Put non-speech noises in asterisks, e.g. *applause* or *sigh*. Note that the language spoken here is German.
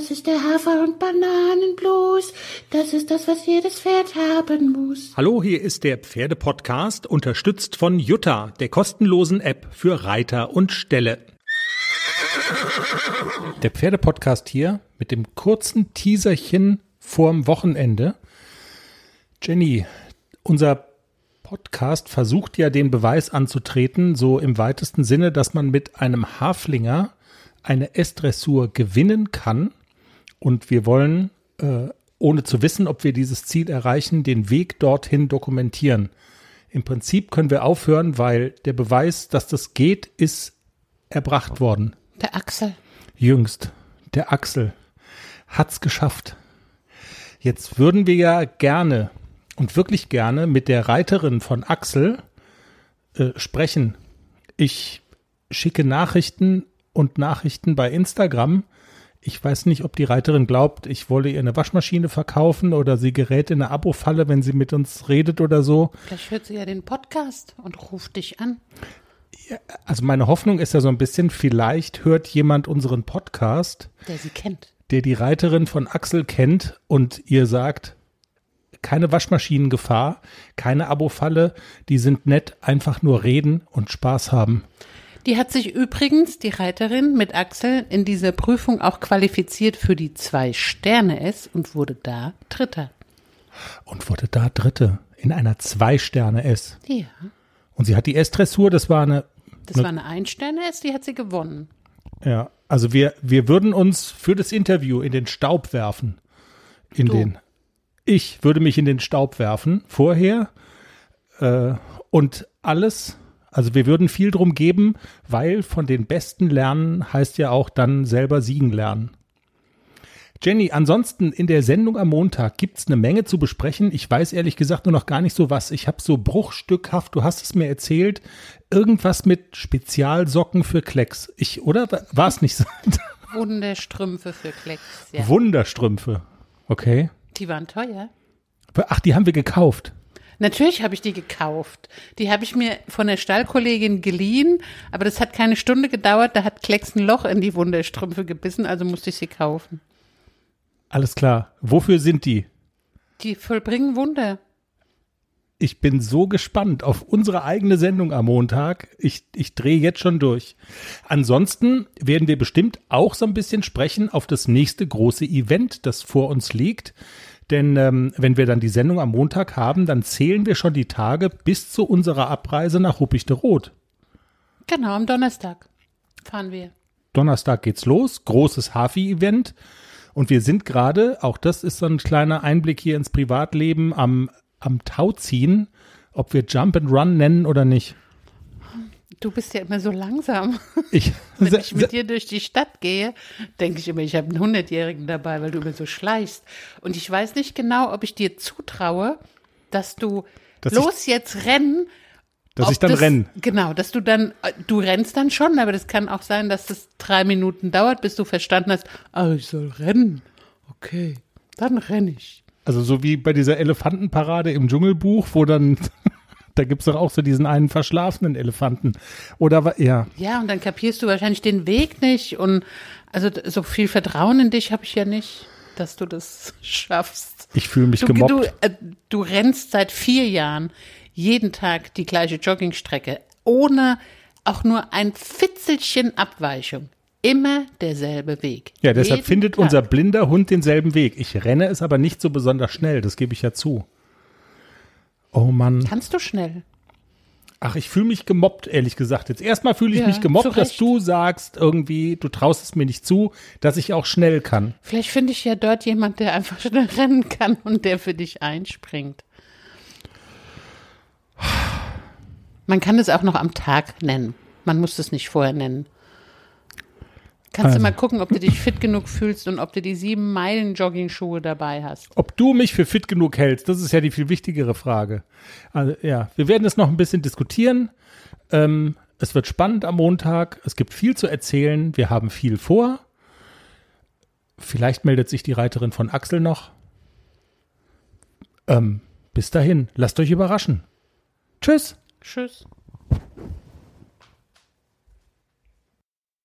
Das ist der Hafer- und Bananenblues. Das ist das, was jedes Pferd haben muss. Hallo, hier ist der Pferdepodcast, unterstützt von Jutta, der kostenlosen App für Reiter und Ställe. Der Pferdepodcast hier mit dem kurzen Teaserchen vorm Wochenende. Jenny, unser Podcast versucht ja den Beweis anzutreten, so im weitesten Sinne, dass man mit einem Haflinger eine S-Dressur gewinnen kann. Und wir wollen, äh, ohne zu wissen, ob wir dieses Ziel erreichen, den Weg dorthin dokumentieren. Im Prinzip können wir aufhören, weil der Beweis, dass das geht, ist erbracht worden. Der Axel. Jüngst. Der Axel hat's geschafft. Jetzt würden wir ja gerne und wirklich gerne mit der Reiterin von Axel äh, sprechen. Ich schicke Nachrichten und Nachrichten bei Instagram. Ich weiß nicht, ob die Reiterin glaubt, ich wolle ihr eine Waschmaschine verkaufen oder sie gerät in eine Abo-Falle, wenn sie mit uns redet oder so. Vielleicht hört sie ja den Podcast und ruft dich an. Ja, also meine Hoffnung ist ja so ein bisschen, vielleicht hört jemand unseren Podcast, der sie kennt, der die Reiterin von Axel kennt und ihr sagt, keine Waschmaschinengefahr, keine Abo-Falle, die sind nett, einfach nur reden und Spaß haben. Die hat sich übrigens, die Reiterin mit Axel, in dieser Prüfung auch qualifiziert für die zwei Sterne S und wurde da Dritter. Und wurde da Dritte in einer Zwei-Sterne-S. Ja. Und sie hat die S-Dressur, das war eine. Das eine, war eine Ein-Sterne-S, die hat sie gewonnen. Ja, also wir, wir würden uns für das Interview in den Staub werfen. In du. den ich würde mich in den Staub werfen vorher äh, und alles, also wir würden viel drum geben, weil von den Besten lernen heißt ja auch dann selber siegen lernen. Jenny, ansonsten in der Sendung am Montag gibt es eine Menge zu besprechen. Ich weiß ehrlich gesagt nur noch gar nicht so was. Ich habe so bruchstückhaft, du hast es mir erzählt, irgendwas mit Spezialsocken für Klecks. Ich, oder? War es nicht so? *laughs* Wunderstrümpfe für Klecks, ja. Wunderstrümpfe. Okay. Die waren teuer. Ach, die haben wir gekauft. Natürlich habe ich die gekauft. Die habe ich mir von der Stallkollegin geliehen, aber das hat keine Stunde gedauert. Da hat Klecks ein Loch in die Wunderstrümpfe gebissen, also musste ich sie kaufen. Alles klar. Wofür sind die? Die vollbringen Wunder. Ich bin so gespannt auf unsere eigene Sendung am Montag. Ich, ich drehe jetzt schon durch. Ansonsten werden wir bestimmt auch so ein bisschen sprechen auf das nächste große Event, das vor uns liegt. Denn ähm, wenn wir dann die Sendung am Montag haben, dann zählen wir schon die Tage bis zu unserer Abreise nach Ruppichteroth. Genau, am Donnerstag fahren wir. Donnerstag geht's los, großes Hafi-Event. Und wir sind gerade, auch das ist so ein kleiner Einblick hier ins Privatleben, am, am Tauziehen, ob wir Jump and Run nennen oder nicht. Du bist ja immer so langsam. *laughs* Ich, Wenn ich mit dir durch die Stadt gehe, denke ich immer, ich habe einen Hundertjährigen dabei, weil du immer so schleichst. Und ich weiß nicht genau, ob ich dir zutraue, dass du dass los ich, jetzt rennen. Dass ich dann das, renne. Genau, dass du dann, du rennst dann schon, aber das kann auch sein, dass es drei Minuten dauert, bis du verstanden hast, ah, ich soll rennen. Okay, dann renne ich. Also so wie bei dieser Elefantenparade im Dschungelbuch, wo dann da gibt es doch auch so diesen einen verschlafenen Elefanten. Oder ja. Ja, und dann kapierst du wahrscheinlich den Weg nicht. Und also so viel Vertrauen in dich habe ich ja nicht, dass du das *laughs* schaffst. Ich fühle mich du, gemobbt. Du, äh, du rennst seit vier Jahren jeden Tag die gleiche Joggingstrecke, ohne auch nur ein Fitzelchen Abweichung. Immer derselbe Weg. Ja, deshalb jeden findet Tag. unser blinder Hund denselben Weg. Ich renne es aber nicht so besonders schnell, das gebe ich ja zu. Oh Mann. Kannst du schnell? Ach, ich fühle mich gemobbt, ehrlich gesagt. Jetzt erstmal fühle ich ja, mich gemobbt, dass du sagst irgendwie, du traust es mir nicht zu, dass ich auch schnell kann. Vielleicht finde ich ja dort jemand, der einfach *laughs* schnell rennen kann und der für dich einspringt. Man kann es auch noch am Tag nennen. Man muss es nicht vorher nennen. Kannst also. du mal gucken, ob du dich fit genug fühlst und ob du die sieben Meilen Jogging-Schuhe dabei hast. Ob du mich für fit genug hältst, das ist ja die viel wichtigere Frage. Also, ja, wir werden es noch ein bisschen diskutieren. Ähm, es wird spannend am Montag. Es gibt viel zu erzählen. Wir haben viel vor. Vielleicht meldet sich die Reiterin von Axel noch. Ähm, bis dahin, lasst euch überraschen. Tschüss. Tschüss.